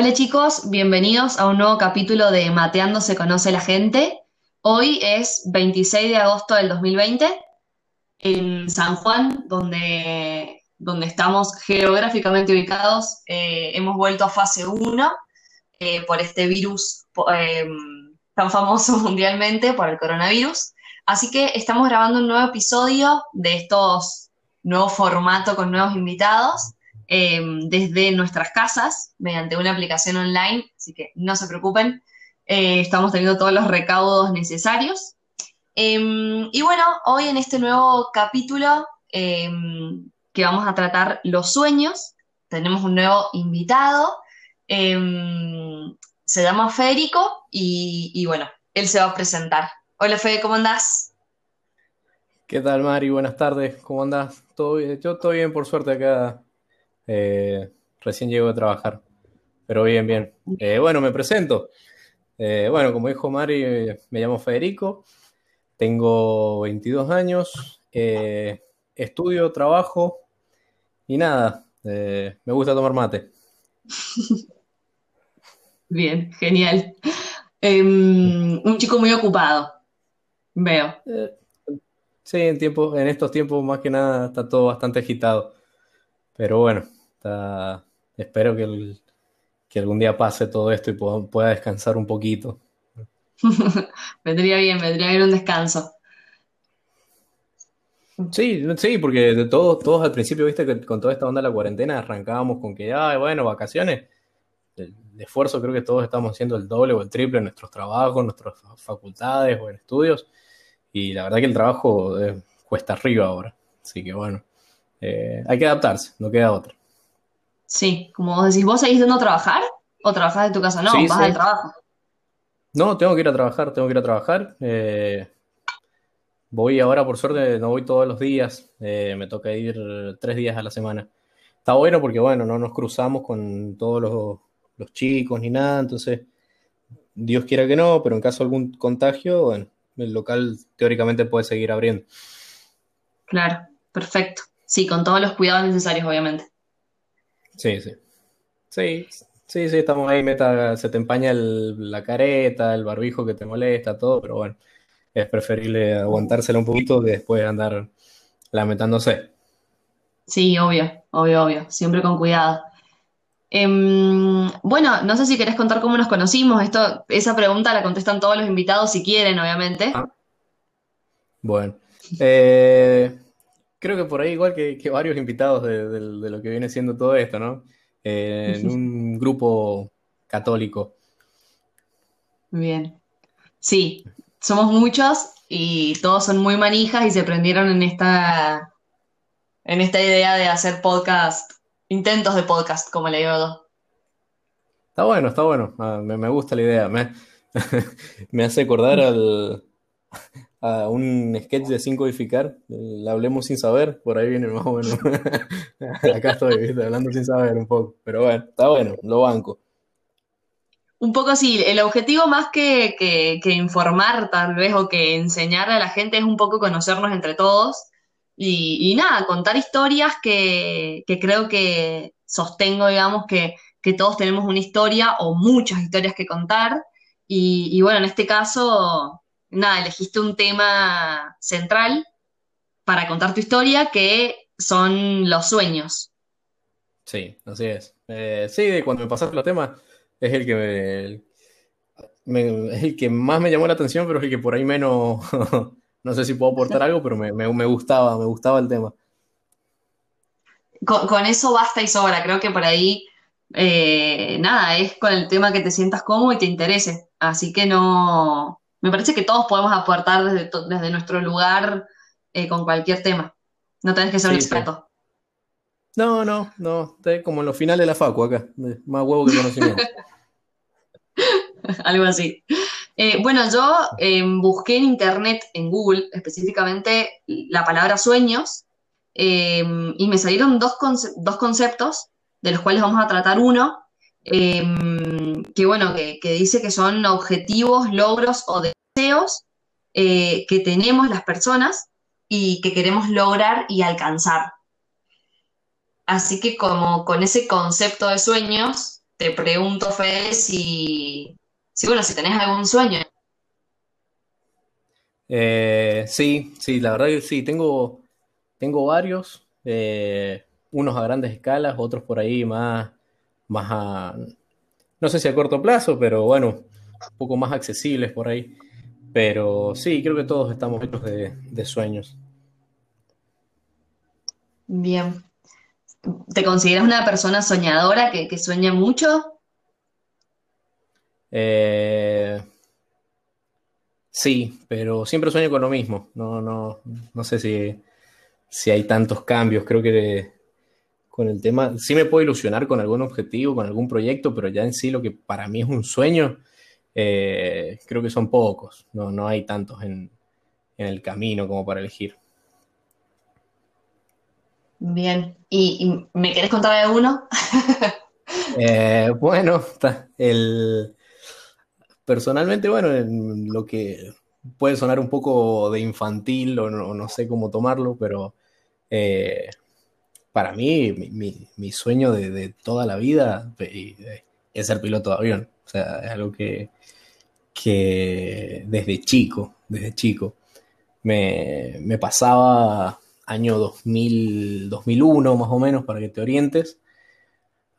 Hola chicos, bienvenidos a un nuevo capítulo de Mateando se conoce la gente. Hoy es 26 de agosto del 2020 en San Juan, donde, donde estamos geográficamente ubicados. eh, hemos vuelto a fase 1 eh, por este virus eh, tan famoso mundialmente, por el coronavirus. Así que estamos grabando un nuevo episodio de estos nuevos formatos con nuevos invitados eh, desde nuestras casas mediante una aplicación online, así que no se preocupen, eh, estamos teniendo todos los recaudos necesarios. Eh, y bueno, hoy en este nuevo capítulo eh, que vamos a tratar los sueños, tenemos un nuevo invitado, se llama Federico y, y bueno, él se va a presentar. Hola Fede, ¿cómo andás? ¿Qué tal, Mari? Buenas tardes, ¿cómo andás? ¿Todo bien? Yo todo bien, por suerte, acá. Eh, recién llego a trabajar, pero bien, bien. Eh, bueno, me presento. Eh, bueno, como dijo Mari, me llamo Federico, tengo 22 años, eh, estudio, trabajo y nada, eh, me gusta tomar mate. Bien, genial. Eh, un chico muy ocupado, veo. Eh, sí, en tiempo, en estos tiempos más que nada está todo bastante agitado, pero bueno, está- espero que el- que algún día pase todo esto y pueda, pueda descansar un poquito. Vendría bien, vendría bien un descanso. Sí, sí, porque de todos, todos al principio, viste que con toda esta onda de la cuarentena arrancábamos con que, ay, bueno, vacaciones. El, el esfuerzo creo que todos estamos haciendo el doble o el triple en nuestros trabajos, en nuestras facultades o en estudios. Y la verdad que el trabajo eh, cuesta arriba ahora. Así que bueno, eh, hay que adaptarse, no queda otra. Sí, como vos decís, ¿vos seguís yendo a trabajar? ¿O trabajás de tu casa? No, Sí, vas sí. al trabajo. No, tengo que ir a trabajar, tengo que ir a trabajar. Eh, voy ahora, por suerte, no voy todos los días. eh, me toca ir tres días a la semana. Está bueno porque, bueno, no nos cruzamos con todos los, los chicos ni nada. Entonces, Dios quiera que no, pero en caso de algún contagio, bueno, el local teóricamente puede seguir abriendo. Claro, perfecto. Sí, con todos los cuidados necesarios, obviamente. Sí, sí. Sí, sí, sí, estamos ahí, meta, se te empaña el- la careta, el barbijo que te molesta, todo, pero bueno, es preferible aguantársela un poquito que después andar lamentándose. Sí, obvio, obvio, obvio. Siempre con cuidado. Em, bueno, no sé si querés contar cómo nos conocimos. Esto, esa pregunta la contestan todos los invitados si quieren, obviamente. Ah, bueno. Eh, creo que por ahí igual que, que varios invitados de, de- de lo que viene siendo todo esto, ¿no? Eh, en un grupo católico. Bien. Sí, somos muchos y todos son muy manijas y se prendieron en esta, en esta idea de hacer podcast, intentos de podcast, como le digo yo. Está bueno, está bueno. Ah, me, me gusta la idea. Me, me hace acordar al, a un sketch de Sin Codificar. el Hablemos sin saber. Por ahí viene más o menos. Acá estoy, ¿viste? Hablando sin saber un poco. Pero bueno, está bueno, lo banco. Un poco sí, el objetivo más que, que, informar tal vez o que enseñar a la gente es un poco conocernos entre todos y, nada, contar historias que, que creo que sostengo, digamos, que, que todos tenemos una historia o muchas historias que contar y, y bueno, en este caso, nada, elegiste un tema central para contar tu historia que son los sueños. Sí, así es. Eh, sí, cuando me pasaste los temas, es el que me, el- me- es el que más me llamó la atención, pero es el que por ahí menos. No sé si puedo aportar algo, pero me, me, me gustaba, me gustaba el tema. Con, con eso basta y sobra, creo que por ahí, eh, nada, es con el tema que te sientas cómodo y te interese. Así que no, me parece que todos podemos aportar desde, nuestro lugar eh, con cualquier tema. No tenés que ser un sí. experto. No, no, no. Estoy como en los finales de la facu acá. Más huevo que conocimiento. Algo así. Eh, bueno, yo eh, busqué en internet, en Google, específicamente la palabra sueños, eh, y me salieron dos, conce- dos conceptos, de los cuales vamos a tratar uno, eh, que bueno, que, que dice que son objetivos, logros o deseos eh, que tenemos las personas y que queremos lograr y alcanzar. Así que como con ese concepto de sueños, te pregunto, Fede, si, si, bueno, si tenés algún sueño. Eh, sí, sí, la verdad que sí, tengo, tengo varios, eh, unos a grandes escalas, otros por ahí más, más a, no sé si a corto plazo, pero bueno, un poco más accesibles por ahí. Pero sí, creo que todos estamos hechos de, sueños. Bien. ¿Te consideras una persona soñadora que, sueña mucho? Eh, sí, pero siempre sueño con lo mismo. No, no, no sé si, si hay tantos cambios. Creo que con el tema, sí me puedo ilusionar con algún objetivo, con algún proyecto, pero ya en sí lo que para mí es un sueño, eh, creo que son pocos, no, no hay tantos en, el camino como para elegir. Bien, ¿y, me querés contar de uno? Eh, bueno, el, personalmente, bueno, lo que puede sonar un poco de infantil o no, sé cómo tomarlo, pero eh, para mí, mi, sueño de, toda la vida es ser piloto de avión. O sea, es algo que, desde chico, desde chico, me, pasaba año 2000, 2001 más o menos, para que te orientes.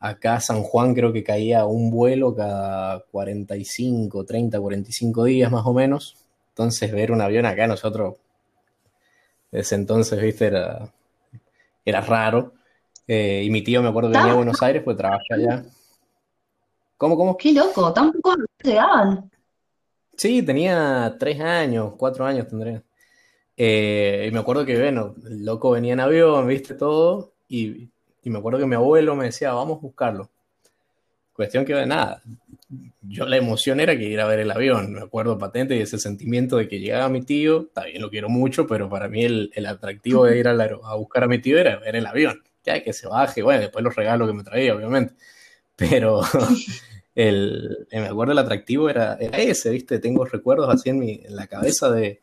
Acá San Juan creo que caía un vuelo cada 45, 30, 45 días más o menos. Entonces ver un avión acá nosotros, desde entonces, viste, era, era raro. Eh, y mi tío me acuerdo venía a Buenos Aires, pues trabaja allá. ¿Cómo, cómo? Qué loco, tampoco llegaban. Sí, tenía tres años, cuatro años tendría. Eh, y me acuerdo que, bueno, el loco venía en avión, viste todo, y, y me acuerdo que mi abuelo me decía, vamos a buscarlo. Cuestión que, nada, yo la emoción era que ir a ver el avión, me acuerdo patente y ese sentimiento de que llegaba mi tío, también lo quiero mucho, pero para mí el, atractivo de ir a, a, buscar a mi tío era ver el avión, ya que se baje, bueno, después los regalos que me traía, obviamente, pero el, me acuerdo el atractivo era, ese, ¿viste? Tengo recuerdos así en, en la cabeza de,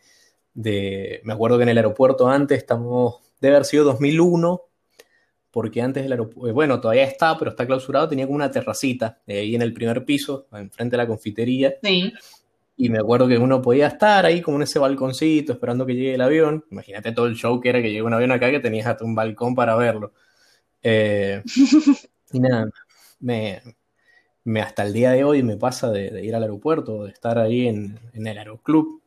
de, me acuerdo que en el aeropuerto antes estamos, debe haber sido 2001, porque antes del aeropuerto, eh, bueno, todavía está, pero está clausurado, tenía como una terracita eh, ahí en el primer piso, enfrente de la confitería. Sí. Y me acuerdo que uno podía estar ahí como en ese balconcito esperando que llegue el avión. Imagínate todo el show que era que llegue un avión acá que tenías hasta un balcón para verlo. Eh, y nada, me, me, hasta el día de hoy me pasa de, ir al aeropuerto, de estar ahí en, en, el aeroclub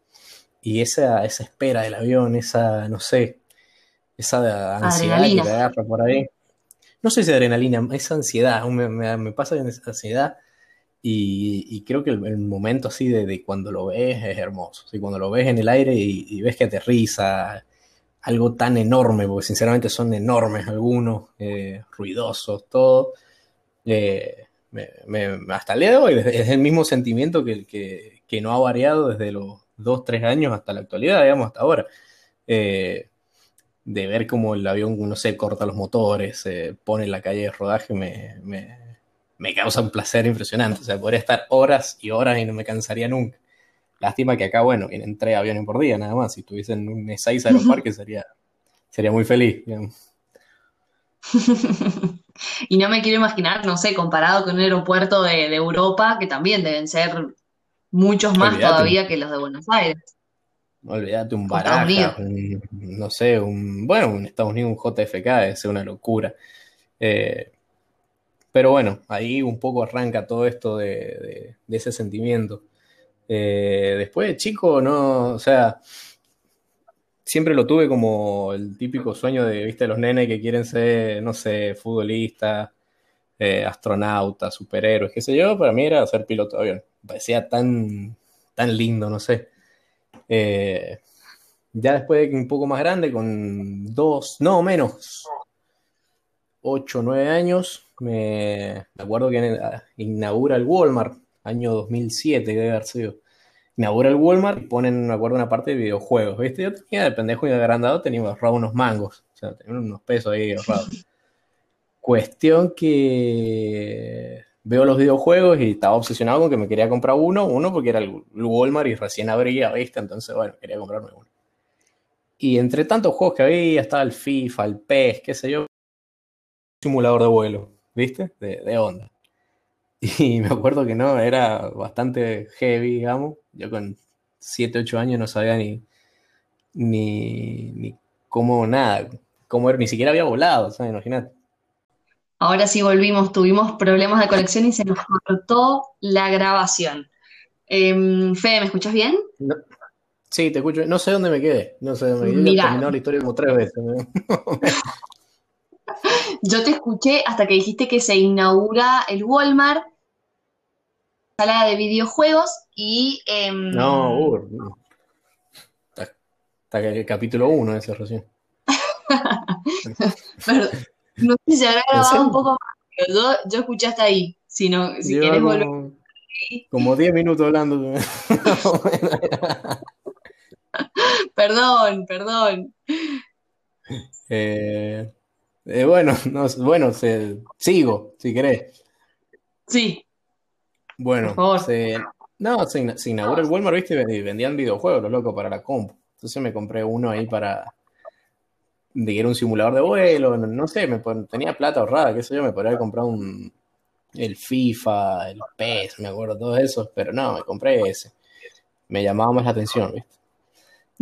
y esa, esa espera del avión, esa, no sé, esa ansiedad que te agarra por ahí no sé si adrenalina, es ansiedad, me, me, pasa esa ansiedad y, creo que el, momento así de, cuando lo ves es hermoso, cuando lo ves en el aire y, ves que aterriza, algo tan enorme, porque sinceramente son enormes algunos, eh, ruidosos, todo. Eh, hasta el día de hoy es el mismo sentimiento que, que, que, no ha variado desde los dos, tres años hasta la actualidad, digamos, hasta ahora. Eh, de ver cómo el avión, no sé, corta los motores, se pone en la calle de rodaje, me, me, causa un placer impresionante. O sea, podría estar horas y horas y no me cansaría nunca. Lástima que acá, bueno, vienen tres aviones por día nada más. Si tuviesen un E6 aeroparque sería, sería muy feliz. y no me quiero imaginar, no sé, comparado con un aeropuerto de, Europa, que también deben ser muchos más todavía que los de Buenos Aires. Olvídate un Baraja, no sé, un, bueno, un Estados Unidos, un JFK, es una locura. Eh, pero bueno, ahí un poco arranca todo esto de, ese sentimiento. Eh, después de chico, no, o sea, siempre lo tuve como el típico sueño de, viste, los nenes que quieren ser, no sé, futbolistas, eh, astronautas, superhéroes, qué sé yo, para mí era ser piloto de avión. parecía tan, tan lindo, no sé. Eh, ya después de un poco más grande, con dos, no menos, ocho, nueve años, me, acuerdo que inaugura el Walmart, año 2007 que debe haber sido. Inaugura el Walmart y ponen, me acuerdo, una parte de videojuegos, ¿viste? Yo tenía de pendejo y de agrandado, tenía ahorrado unos mangos, o sea, tenía unos pesos ahí ahorrados. Cuestión que veo los videojuegos y estaba obsesionado con que me quería comprar uno, uno porque era el Walmart y recién abría, ¿viste? Entonces, bueno, quería comprarme uno. Y entre tantos juegos que había, estaba el FIFA, el PES, qué sé yo, simulador de vuelo, ¿viste? De, onda. Y me acuerdo que no, era bastante heavy, digamos. Yo con 7, 8 años no sabía ni, ni, ni cómo nada, cómo ni siquiera había volado, ¿sabes? Imagínate. Ahora sí volvimos, tuvimos problemas de conexión y se nos cortó la grabación. Eh, Fede, ¿me escuchas bien? No, sí, te escucho. No sé dónde me quedé. No sé dónde me quedé. He terminado la historia como tres veces. Yo te escuché hasta que dijiste que se inaugura el Walmart, sala de videojuegos y... Eh, no, uh, está, está el capítulo 1 ese recién. Perdón, no sé si habrá grabado un poco más, pero yo, yo escuché hasta ahí. Si, no, si Yo querés como, volver. como 10 minutos hablando. Perdón, perdón. Eh, eh, bueno, no, bueno se- sigo, si querés. Sí, Bueno, se, no, se, se inaugura el Walmart, ¿viste? Y vendían videojuegos, los locos, para la compu. Entonces me compré uno ahí para, de que era un simulador de vuelo, no, no sé, me pon- tenía plata ahorrada, qué sé yo, me podría haber comprado un, el FIFA, el PES, me acuerdo, todos esos, pero no, me compré ese. Me llamaba más la atención, ¿viste?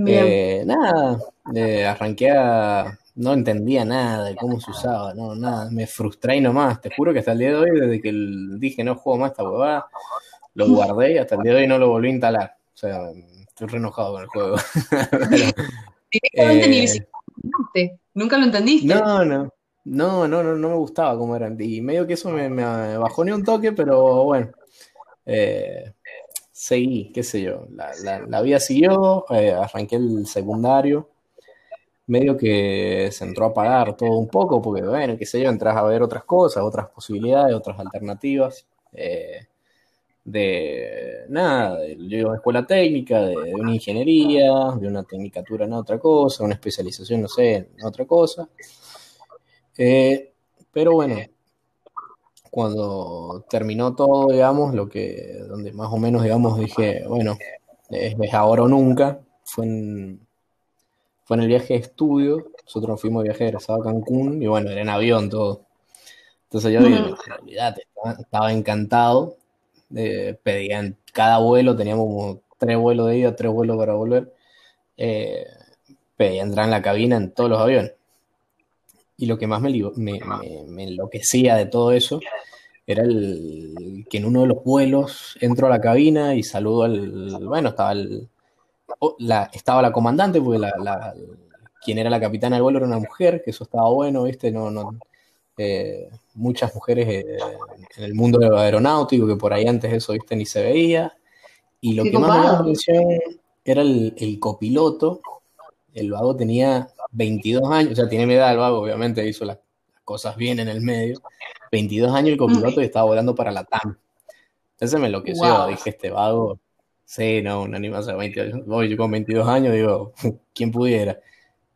Eh, nada, eh, arranqué a... No entendía nada de cómo se usaba, no, nada, me frustré y nomás, te juro que hasta el día de hoy, desde que el- dije no juego más esta huevada, lo guardé y hasta el día de hoy no lo volví a instalar. O sea, estoy re enojado con el juego. Directamente ni eh, Nunca lo entendiste. no, no, no, no, no, no me gustaba cómo eran. Y medio que eso me, me bajó ni un toque, pero bueno, eh, seguí, qué sé yo. La, la- la vida siguió, eh, arranqué el secundario, medio que se entró a apagar todo un poco, porque bueno, qué sé yo, entras a ver otras cosas, otras posibilidades, otras alternativas. eh, de nada, de- yo iba a una escuela técnica, de, de una ingeniería, de una tecnicatura en otra cosa, una especialización, no sé, en otra cosa. Eh, pero bueno, cuando terminó todo, digamos, lo que, donde más o menos, digamos, dije, bueno, es, es ahora o nunca, fue en, fue en el viaje de estudio, nosotros nos fuimos de viaje egresado a Cancún, y bueno, era en avión todo. Entonces yo, Ujú. olvídate, estaba, estaba encantado, eh, pedía en cada vuelo, teníamos como tres vuelos de ida, tres vuelos para volver, eh, pedía entrar en la cabina en todos los aviones. Y lo que más me, me, me- me enloquecía de todo eso era el que en uno de los vuelos entro a la cabina y saludo al, bueno, estaba el, la, estaba la comandante, porque la, la- quien era la capitana del vuelo era una mujer, que eso estaba bueno, ¿viste? No, no, eh, muchas mujeres eh, en el mundo aeronáutico, que por ahí antes eso, ¿viste? Ni se veía. Y lo que más me llamó la atención era el, el copiloto. El vago tenía 22 años, o sea, tiene mi edad el vago, obviamente hizo las cosas bien en el medio. 22 años el copiloto y estaba volando para la TAM. Entonces me enloqueció, Wow. dije, este vago, sí, no, un animal 20 años. Voy yo con 22 años, digo, ¿quién pudiera?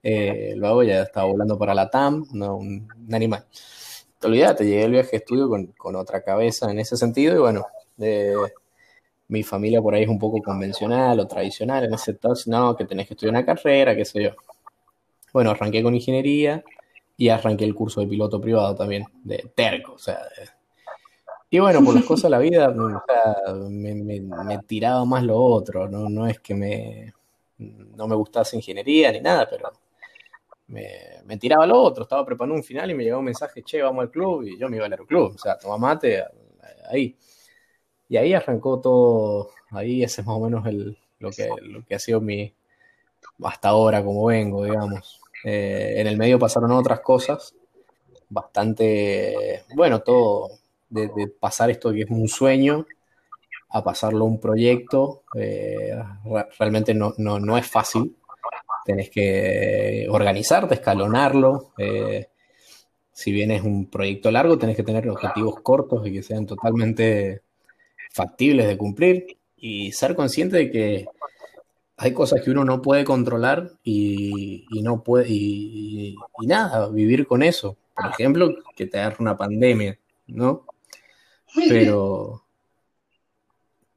Eh, el vago ya estaba volando para la TAM, no, un, un animal. Te olvidaste, llegué al viaje de estudio con, con otra cabeza en ese sentido y bueno, eh, mi familia por ahí es un poco convencional o tradicional en ese entonces, no, que tenés que estudiar una carrera, qué sé yo. Bueno, arranqué con ingeniería y arranqué el curso de piloto privado también, de terco, o sea. y bueno, por las cosas de la vida, o sea, me, me- me tiraba más lo otro, ¿no? No es que me, no me gustase ingeniería ni nada, pero me, tiraba lo otro, estaba preparando un final y me llegó un mensaje, che, vamos al club, y yo me iba al aeroclub, o sea, toma mate, ahí. Y ahí arrancó todo, ahí ese es más o menos el, lo que, lo que ha sido mi, hasta ahora como vengo, digamos. Eh, en el medio pasaron otras cosas, bastante, bueno, todo, de, pasar esto que es un sueño a pasarlo un proyecto, eh, re- realmente no, no, no es fácil. Tenés que organizarte, escalonarlo. eh, si bien es un proyecto largo, tenés que tener objetivos cortos y que sean totalmente factibles de cumplir y ser consciente de que hay cosas que uno no puede controlar y, y no puede y, nada, vivir con eso. Por ejemplo, que te agarre una pandemia, ¿no? Pero,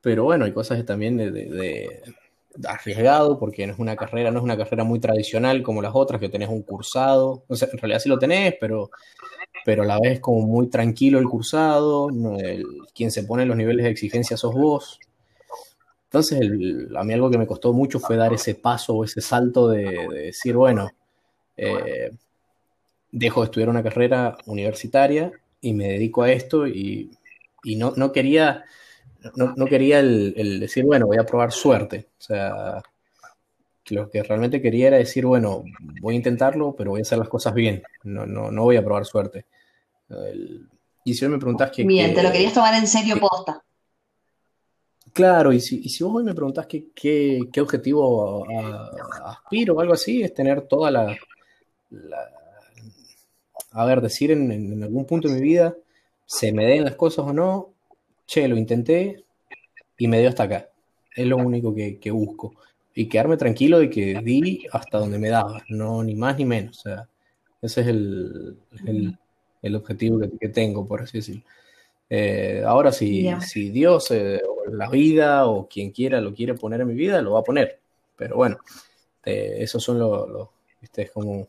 pero bueno, hay cosas que también de, de- de arriesgado porque no es una carrera, no es una carrera muy tradicional como las otras, que tenés un cursado. O sea, en realidad sí lo tenés, pero pero a la vez como muy tranquilo el cursado, quien se pone los niveles de exigencia sos vos. Entonces, a mí algo que me costó mucho fue dar ese paso o ese salto de, decir, bueno, eh, dejo de estudiar una carrera universitaria y me dedico a esto y, no, no, quería, no, quería el, decir, bueno, voy a probar suerte. O sea, lo que realmente quería era decir, bueno, voy a intentarlo, pero voy a hacer las cosas bien. No, no, no voy a probar suerte. y si hoy me preguntás que... Bien, te lo querías tomar en serio posta. Claro, y si, vos hoy me preguntás qué, qué, objetivo aspiro o algo así, es tener toda la, a ver, decir en, algún punto de mi vida, se me den las cosas o no, che, lo intenté y me dio hasta acá. Es lo único que, busco. Y quedarme tranquilo de que di hasta donde me daba, no ni más ni menos. O sea, ese es el, el, objetivo que, tengo, por así decirlo. Eh, ahora, si, si Dios eh, o la vida o quien quiera lo quiere poner en mi vida, lo va a poner. Pero bueno, eh, esos son los, lo, es como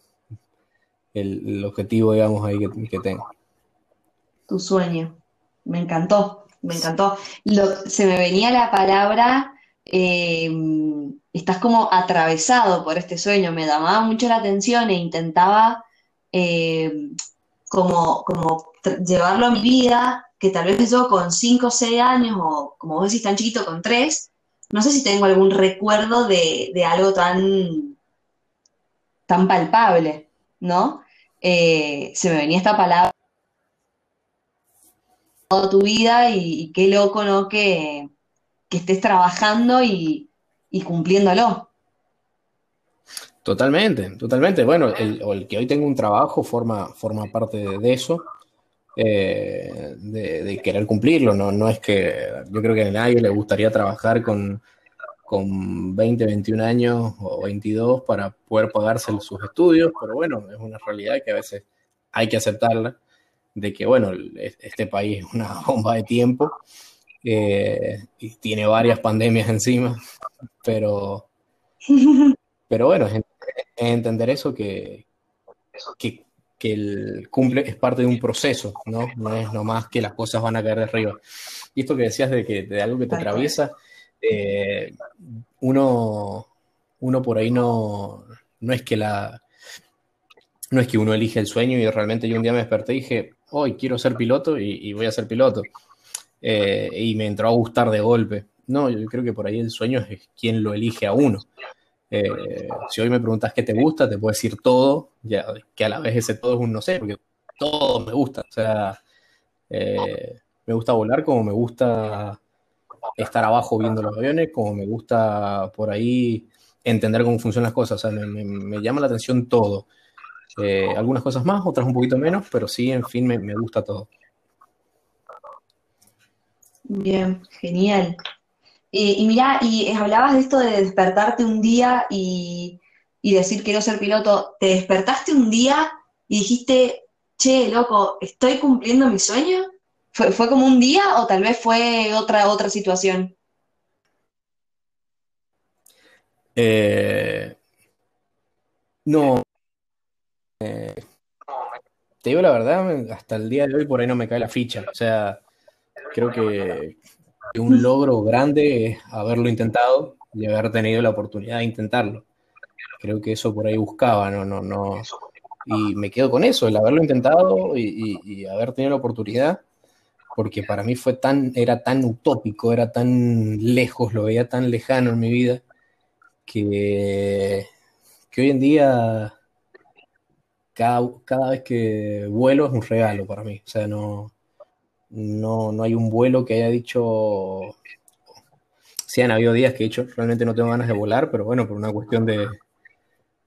el, objetivo, digamos, ahí que, tengo. Tu sueño. Me encantó, me encantó. se me venía la palabra, eh, estás como atravesado por este sueño, me llamaba mucho la atención e intentaba eh, como, como llevarlo a mi vida, que tal vez yo con 5 o 6 años, o como vos decís tan chiquito, con 3, no sé si tengo algún recuerdo de, de algo tan, tan palpable, ¿no? Eh, se me venía esta palabra toda tu vida y, qué loco, ¿no? Que, estés trabajando y, cumpliéndolo. Totalmente, totalmente. Bueno, el, que hoy tengo un trabajo forma, forma parte de eso, eh, de, querer cumplirlo. ¿no? no es que yo creo que a nadie le gustaría trabajar con, con 20, 21 años o 22 para poder pagarse sus estudios, pero bueno, es una realidad que a veces hay que aceptarla, de que bueno, este país es una bomba de tiempo eh, y tiene varias pandemias encima, pero, pero bueno, es, entender eso que, que, que, el cumple es parte de un proceso, ¿no? No es nomás que las cosas van a caer de arriba. Y esto que decías de, que, de algo que te atraviesa, eh, uno, uno por ahí no, no es que la, no es que uno elige el sueño y realmente yo un día me desperté y dije, hoy quiero ser piloto y, voy a ser piloto. Eh, y me entró a gustar de golpe. No, yo creo que por ahí el sueño es quien lo elige a uno. Eh, si hoy me preguntas qué te gusta, te puedo decir todo, ya, que a la vez ese todo es un no sé, porque todo me gusta. O sea, me gusta volar como me gusta estar abajo viendo los aviones, como me gusta por ahí entender cómo funcionan las cosas. O sea, me, llama la atención todo. Eh, algunas cosas más, otras un poquito menos, pero sí, en fin, me, gusta todo. Bien, genial. y mira, y hablabas de esto de despertarte un día y, y decir quiero ser piloto. ¿Te despertaste un día y dijiste, che, loco, estoy cumpliendo mi sueño? ¿Fue, como un día o tal vez fue otra, otra situación? Eh, no. Eh, te digo la verdad, hasta el día de hoy por ahí no me cae la ficha. O sea, creo que un logro grande es haberlo intentado y haber tenido la oportunidad de intentarlo. Creo que eso por ahí buscaba, no, no, no. Y me quedo con eso, el haberlo intentado y haber tenido la oportunidad porque para mí fue tan, era tan utópico, era tan lejos, lo veía tan lejano en mi vida, que, que hoy en día cada, vez que vuelo es un regalo para mí. O sea, no, no, no hay un vuelo que haya dicho, sí han habido días que he dicho, realmente no tengo ganas de volar, pero bueno, por una cuestión de,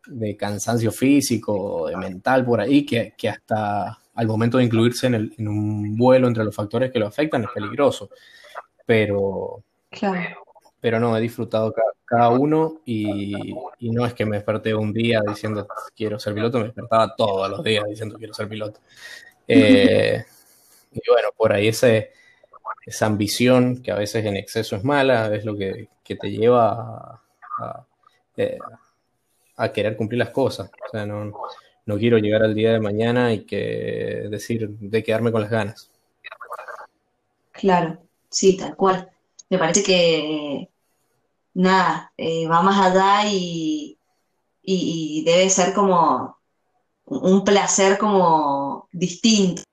de cansancio físico, de mental por ahí, que, que hasta al momento de incluirse en, un vuelo entre los factores que lo afectan es peligroso. Pero, pero no, he disfrutado cada, uno y, no es que me desperté un día diciendo quiero ser piloto, me despertaba todos los días diciendo quiero ser piloto. Eh, y bueno, por ahí ese, esa ambición que a veces en exceso es mala, es lo que, te lleva a, eh, a, querer cumplir las cosas. O sea, no, no quiero llegar al día de mañana y que decir de quedarme con las ganas. Claro, sí, tal cual. Me parece que nada, eh, va más allá y, y, debe ser como un placer como distinto.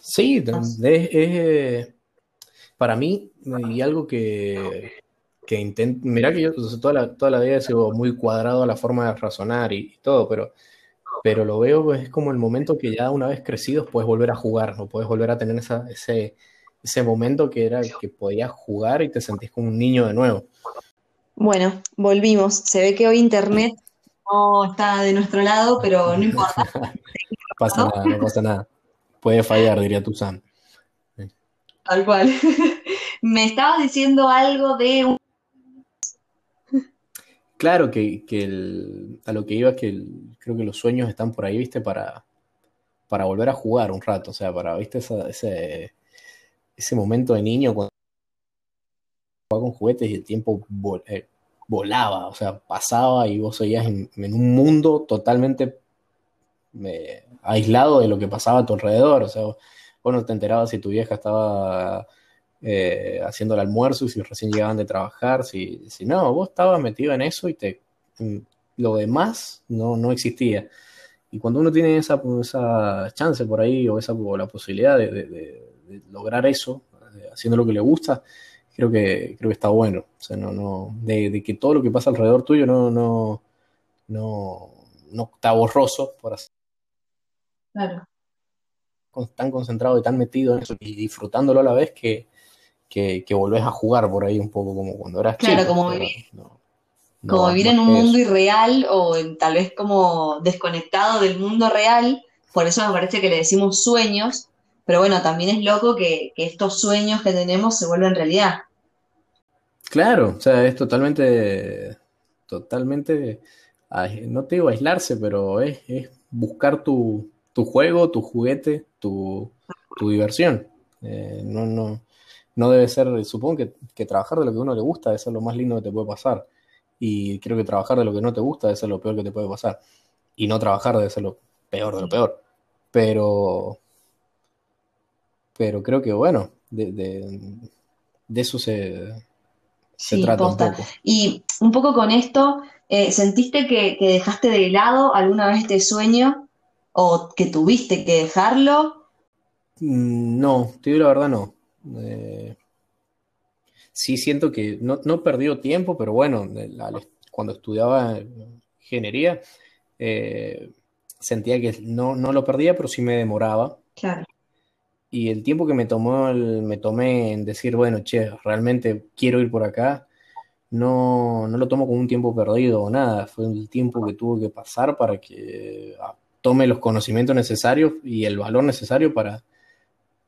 Sí, es, para mí, y algo que, que intento, mirá que yo toda la, toda la vida he sido muy cuadrado a la forma de razonar y, todo, pero, pero lo veo pues, es como el momento que ya una vez crecidos puedes volver a jugar, no puedes volver a tener esa, ese, ese momento que era que podías jugar y te sentís como un niño de nuevo. Bueno, volvimos. Se ve que hoy Internet no está de nuestro lado, pero no importa. no pasa nada, no pasa nada. Puede fallar, diría tu Sam. Tal cual. Me estabas diciendo algo de un Claro que, a lo que iba, que creo que los sueños están por ahí, viste, para, para volver a jugar un rato, o sea, para, viste, ese, ese momento de niño cuando jugaba con juguetes y el tiempo eh, volaba, o sea, pasaba y vos seguías en, un mundo totalmente eh, aislado de lo que pasaba a tu alrededor, o sea, vos no te enterabas si tu vieja estaba eh, haciendo el almuerzo si recién llegaban de trabajar, si, si no, vos estabas metido en eso y te lo demás no, no existía. Y cuando uno tiene esa, esa chance por ahí o esa la posibilidad de, lograr eso, haciendo lo que le gusta, creo que, creo que está bueno. O sea, no, no, de, que todo lo que pasa alrededor tuyo no, no, no, no está borroso, por así Claro. Tan concentrado y tan metido en eso y disfrutándolo a la vez que, que, volvés a jugar por ahí un poco como cuando eras claro, como vivir, como vivir en un mundo irreal o tal vez como desconectado del mundo real, por eso me parece que le decimos sueños, pero bueno, también es loco que, estos sueños que tenemos se vuelvan realidad. Claro, o sea, es totalmente, totalmente, no te digo aislarse, pero es, buscar tu, juego, tu juguete, tu, diversión. Eh, no, no, no debe ser, supongo que, trabajar de lo que a uno le gusta debe ser lo más lindo que te puede pasar. Y creo que trabajar de lo que no te gusta debe ser lo peor que te puede pasar. Y no trabajar debe ser lo peor de lo peor. Pero, pero creo que bueno, de, eso se, trata un poco. Y un poco con esto, eh, ¿sentiste que, dejaste de lado alguna vez este sueño o que tuviste que dejarlo? Mm, no, te digo la verdad, no. Eh, sí siento que no, no perdió tiempo, pero bueno, cuando estudiaba ingeniería, eh, sentía que no, lo perdía, pero sí me demoraba. Claro. Y el tiempo que me tomó me tomé en decir, bueno, che, realmente quiero ir por acá, no, no lo tomo como un tiempo perdido o nada. Fue el tiempo que tuvo que pasar para que ah, tome los conocimientos necesarios y el valor necesario para,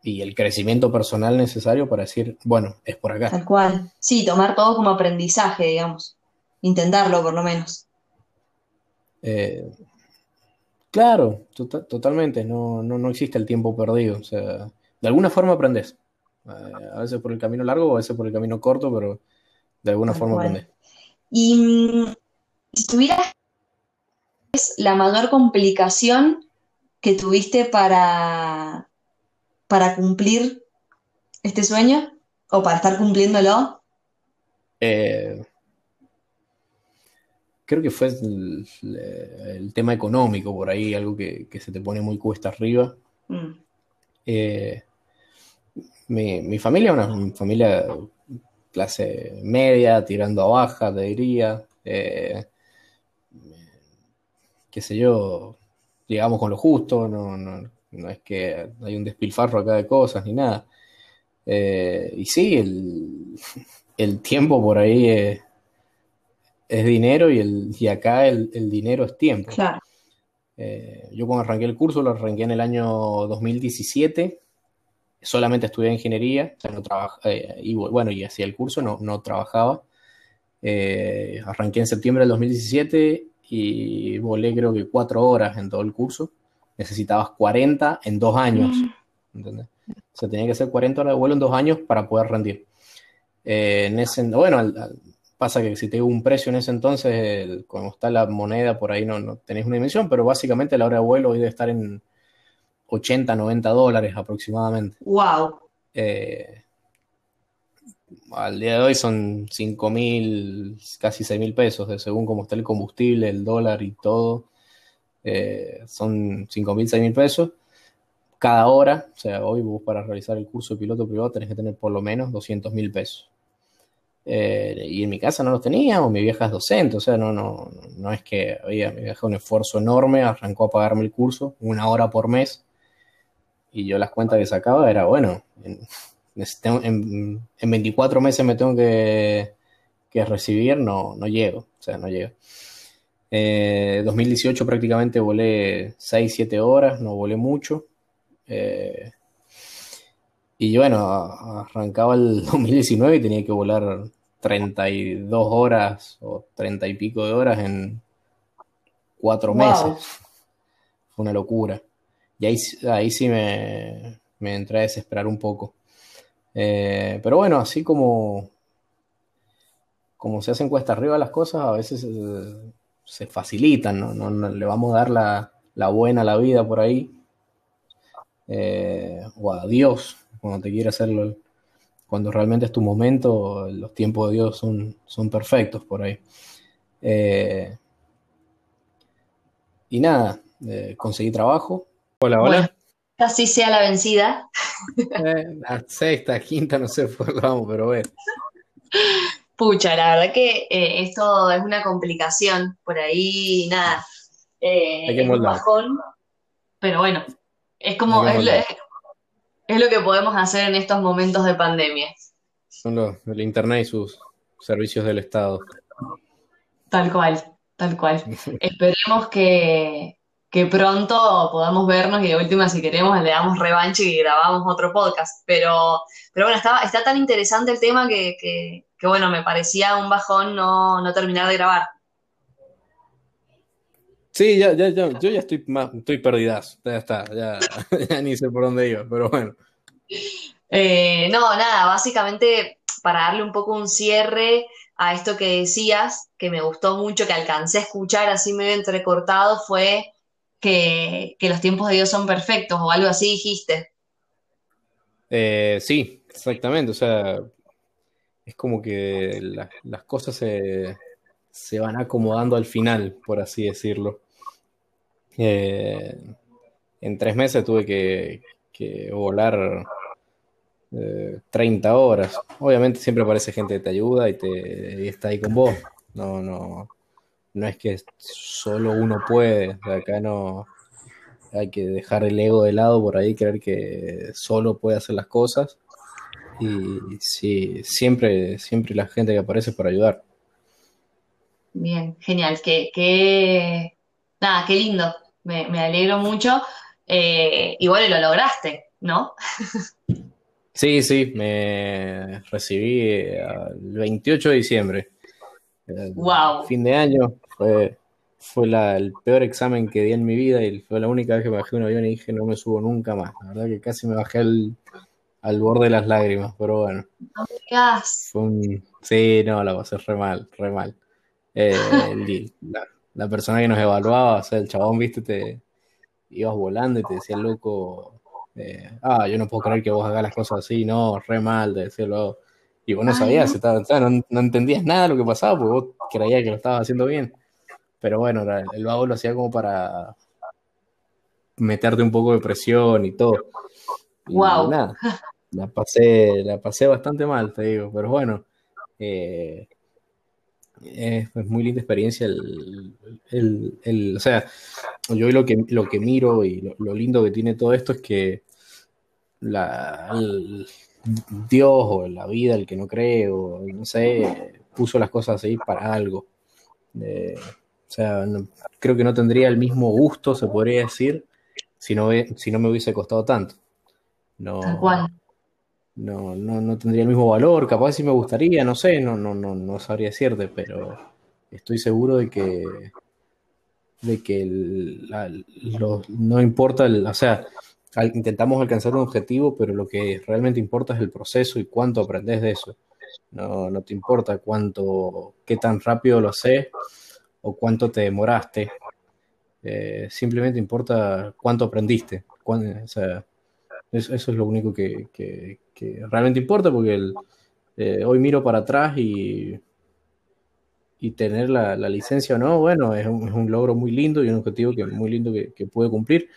y el crecimiento personal necesario para decir, bueno, es por acá. Tal cual. Sí, tomar todo como aprendizaje, digamos. Intentarlo, por lo menos. Eh, claro, tota-, totalmente. No, no, no, existe el tiempo perdido. O sea, de alguna forma aprendes. Eh, a veces por el camino largo, a veces por el camino corto, pero de alguna forma aprendes. Y mm, si tuvieras la mayor complicación que tuviste para para cumplir este sueño o para estar cumpliéndolo? Eh, creo que fue el, tema económico por ahí, algo que, se te pone muy cuesta arriba. Mm. Eh, mi, familia es una familia clase media, tirando a baja, te diría. Eh, qué sé yo, llegamos con lo justo, no, no, no es que hay un despilfarro acá de cosas ni nada. Eh, y sí, el, tiempo por ahí es, dinero y, el, y acá el, dinero es tiempo. Claro. Eh, yo cuando arranqué el curso, lo arranqué en el año 2017, solamente estudié ingeniería, no eh, y bueno, y hacía el curso, no, no trabajaba. arranqué en septiembre del 2017 y volé creo que cuatro horas en todo el curso necesitabas 40 en dos años. ¿entendés? O sea, tenía que hacer 40 horas de vuelo en dos años para poder rendir. Eh, en ese, bueno, pasa que si te digo un precio en ese entonces, como está la moneda por ahí, no, no tenés una dimensión, pero básicamente la hora de vuelo hoy debe estar en 80, 90 dólares aproximadamente. ¡Wow! Eh, al día de hoy son 5 mil, casi 6 mil pesos, según cómo está el combustible, el dólar y todo. Eh, son 5 mil, 6 mil pesos cada hora. O sea, hoy vos para realizar el curso de piloto privado tenés que tener por lo menos 200 mil pesos. Eh, y en mi casa no los teníamos, mi vieja es docente, o sea, no, no, no es que había, mi vieja un esfuerzo enorme, arrancó a pagarme el curso, una hora por mes, y yo las cuentas que sacaba era, bueno, en, 24 meses me tengo que, recibir, no, no llego, o sea, no llego. 2018 eh, prácticamente volé 6, 7 horas, no volé mucho. Eh, y bueno, arrancaba el 2019 y tenía que volar 32 horas o 30 y pico de horas en cuatro meses. Fue una locura. Y ahí, ahí sí me, me entré a desesperar un poco. Eh, pero bueno, así como, como se hacen cuesta arriba las cosas, a veces se, facilitan, ¿no? le vamos a dar la, buena a la vida por ahí. Eh, o a Dios, cuando te quiere hacerlo, cuando realmente es tu momento, los tiempos de Dios son, son perfectos por ahí. Eh, y nada, conseguí trabajo. Hola, hola. Casi sea la vencida. Eh, la sexta, quinta, no sé por vamos, pero bueno. Pucha, la verdad que eh, esto es una complicación. Por ahí, nada. Eh, es un bajón. Pero bueno, es como. Es, lo que podemos hacer en estos momentos de pandemia. Son los el Internet y sus servicios del Estado. Tal cual, tal cual. Esperemos que, que pronto podamos vernos y de última, si queremos, le damos revanche y grabamos otro podcast. Pero, pero bueno, está, está tan interesante el tema que, que, bueno, me parecía un bajón no, no terminar de grabar. Sí, ya, ya, ya, yo ya estoy más, estoy perdidas, ya está, ya, ya ni sé por dónde iba, pero bueno. Eh, no, nada, básicamente para darle un poco un cierre a esto que decías, que me gustó mucho, que alcancé a escuchar así medio entrecortado, fue que, los tiempos de Dios son perfectos o algo así dijiste. Eh, sí, exactamente. O sea, es como que las cosas se, van acomodando al final, por así decirlo. Eh, en tres meses tuve que, volar 30 eh, horas. Obviamente siempre aparece gente que te ayuda y, te, está ahí con vos. No, no, no es que solo uno puede, acá no hay que dejar el ego de lado por ahí, creer que solo puede hacer las cosas. Y sí, siempre, siempre la gente que aparece para ayudar. Bien, genial, que, nada, qué lindo, me, alegro mucho. Eh, bueno, lo lograste, ¿no? sí, sí, me recibí el 28 de diciembre. Wow. Fin de año, fue, fue el peor examen que di en mi vida y fue la única vez que me bajé un avión y dije no me subo nunca más. La verdad que casi me bajé al, borde de las lágrimas, pero bueno. sí, no, la pasé re mal, re mal. Eh, la, persona que nos evaluaba, o sea, el chabón, viste, te ibas volando y te decía loco, eh, ah, yo no puedo creer que vos hagas las cosas así, no, re mal, te decía luego. Y vos no sabías, no. no, entendías nada de lo que pasaba, porque vos creías que lo estabas haciendo bien. Pero bueno, el vago lo hacía como para meterte un poco de presión y todo. wow. la pasé, la pasé bastante mal, te digo, pero bueno. Eh, es, muy linda experiencia el, o sea, yo lo que, lo que miro y lo, lindo que tiene todo esto es que la, Dios o la vida, el que no cree, o no sé, puso las cosas ahí para algo. O sea, creo que no tendría el mismo gusto, se podría decir, si no, si no me hubiese costado tanto. No, No, no, tendría el mismo valor, capaz si me gustaría, no sé, no, no, no, no sabría decirte, pero estoy seguro de que de que no importa, el, o sea, intentamos alcanzar un objetivo, pero lo que realmente importa es el proceso y cuánto aprendes de eso. no, no te importa cuánto, qué tan rápido lo sé o cuánto te demoraste. Eh, simplemente importa cuánto aprendiste. Eso, es lo único que, realmente importa porque eh, hoy miro para atrás y, tener la, licencia o no, bueno, es un, logro muy lindo y un objetivo que muy lindo que, que pude cumplir.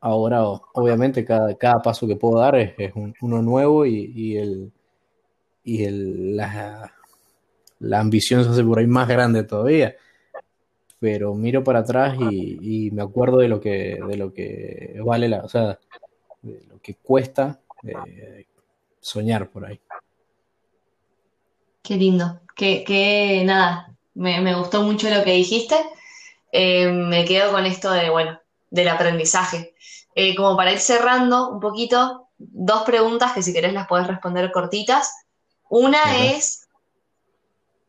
Ahora, obviamente, cada, paso que puedo dar es, uno nuevo y, la, la, ambición se hace por ahí más grande todavía. Pero miro para atrás y, me acuerdo de lo que, de lo que vale la, de lo que cuesta eh, soñar por ahí. Qué lindo, que, nada, me, gustó mucho lo que dijiste. Eh, me quedo con esto de, bueno, del aprendizaje. Eh, como para ir cerrando un poquito, dos preguntas que si querés las podés responder cortitas. Una es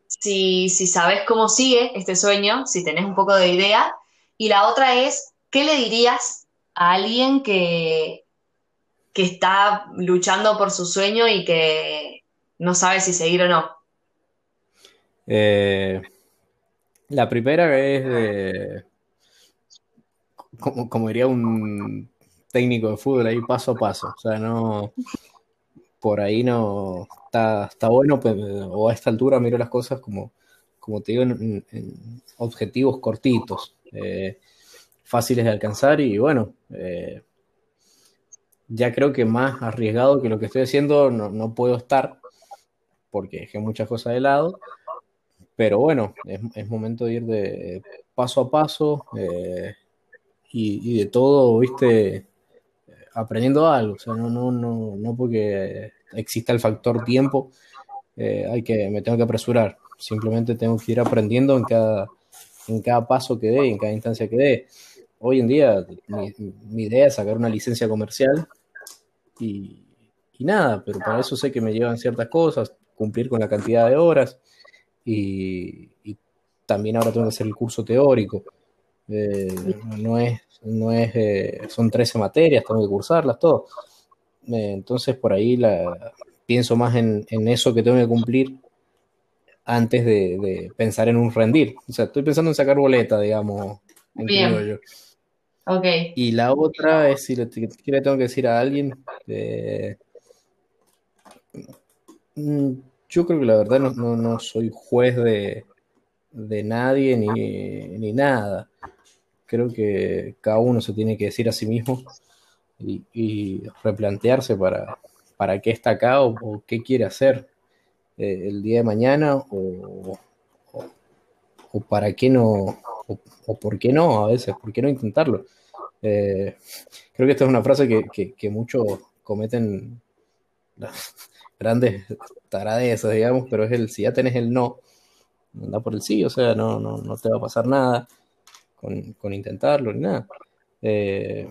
si, si sabes cómo sigue este sueño, si tenés un poco de idea. Y la otra es, ¿qué le dirías a alguien que, que está luchando por su sueño y que no sabe si seguir o no? Eh, la primera es de, como, como diría un técnico de fútbol ahí paso a paso. O sea, no. Por ahí no. Está, está bueno, pues, o a esta altura miro las cosas como, como te digo, objetivos cortitos, eh, fáciles de alcanzar y bueno. Eh, ya creo que más arriesgado que lo que estoy haciendo no, no puedo estar porque dejé muchas cosas de lado. Pero bueno, es, es momento de ir de paso a paso eh, y, y, de todo, viste, aprendiendo algo, o sea, no, no, no, no porque exista el factor tiempo, eh, hay que, me tengo que apresurar, simplemente tengo que ir aprendiendo en cada, en cada paso que dé y en cada instancia que dé. Hoy en día mi, idea es sacar una licencia comercial y, y, nada, pero para eso sé que me llevan ciertas cosas, cumplir con la cantidad de horas y, y también ahora tengo que hacer el curso teórico. Eh, no es no es, eh, son 13 materias, tengo que cursarlas, todo. Eh, entonces por ahí la, pienso más en, eso que tengo que cumplir antes de, pensar en un rendir. O sea, estoy pensando en sacar boleta, digamos. Bien. Y la otra es si le, tengo que decir a alguien. Mm, yo creo que la verdad no, soy juez de, de nadie ni, ni nada creo que cada uno se tiene que decir a sí mismo y, replantearse para, para qué está acá o, qué quiere hacer eh, el día de mañana o, o, para qué no, o, por qué no a veces, por qué no intentarlo. Eh, creo que esta es una frase que, que, muchos cometen grandes taradezas, digamos, pero es el si ya tenés el no, anda por el sí, o sea, no, no, no te va a pasar nada con, intentarlo ni nada. Eh,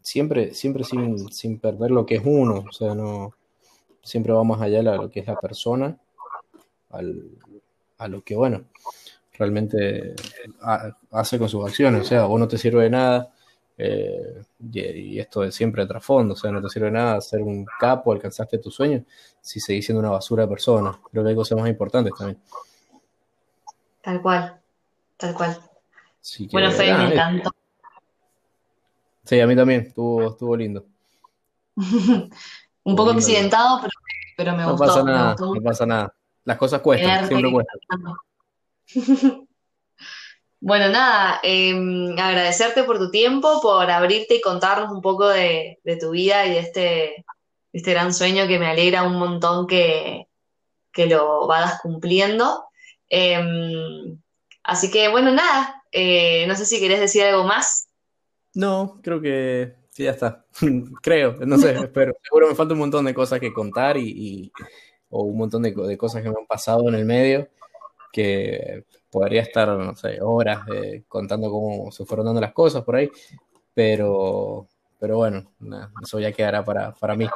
siempre, siempre sin, perder lo que es uno, o sea, no, siempre vamos allá a lo que es la persona, a lo que, bueno, realmente hace con sus acciones, o sea, vos no te sirve de nada, eh, y, esto es siempre de trasfondo, o sea, no te sirve de nada ser un capo, alcanzaste tu sueño, si seguís siendo una basura de persona, creo que hay cosas más importantes también. Tal cual, tal cual bueno, Fede, me encantó. Sí, a mí también, estuvo, estuvo lindo. Un poco accidentado, pero, me gustó. Pasa nada, No pasa nada. Las cosas cuestan, siempre cuestan. bueno, nada, em, agradecerte por tu tiempo, por abrirte y contarnos un poco de, tu vida y de este, este, gran sueño que me alegra un montón que, que lo vadas cumpliendo. Em, así que, bueno, nada, eh, no sé si querés decir algo más. No, creo que sí, ya está. creo, no sé, espero. Seguro me falta un montón de cosas que contar y, o un montón de, cosas que me han pasado en el medio que podría estar, no sé, horas eh, contando cómo se fueron dando las cosas por ahí, pero, pero bueno, eso ya quedará para, para mí.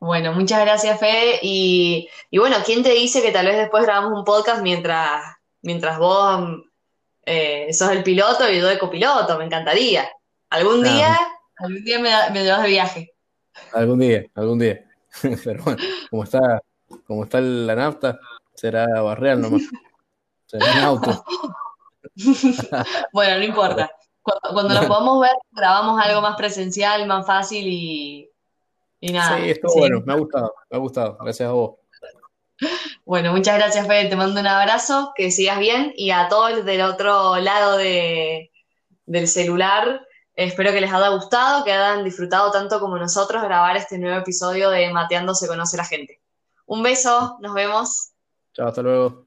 Bueno, muchas gracias, Fede. Y, y, bueno, ¿quién te dice que tal vez después grabamos un podcast mientras, mientras vos eh, sos el piloto y yo de copiloto, me encantaría. Algún día, algún día me, me llevas de viaje. Algún día, algún día. Pero bueno, como está, como está la nafta, será barreal nomás. Auto. bueno, no importa. Cuando, nos podamos ver, grabamos algo más presencial, más fácil y, nada. Sí, estuvo bueno, me ha gustado, me ha gustado. Gracias a vos. Bueno, muchas gracias, Fede. Te mando un abrazo, que sigas bien y a todos del otro lado del celular. Espero que les haya gustado, que hayan disfrutado tanto como nosotros grabar este nuevo episodio de Mateando se conoce la gente. Un beso, nos vemos. Chao, hasta luego.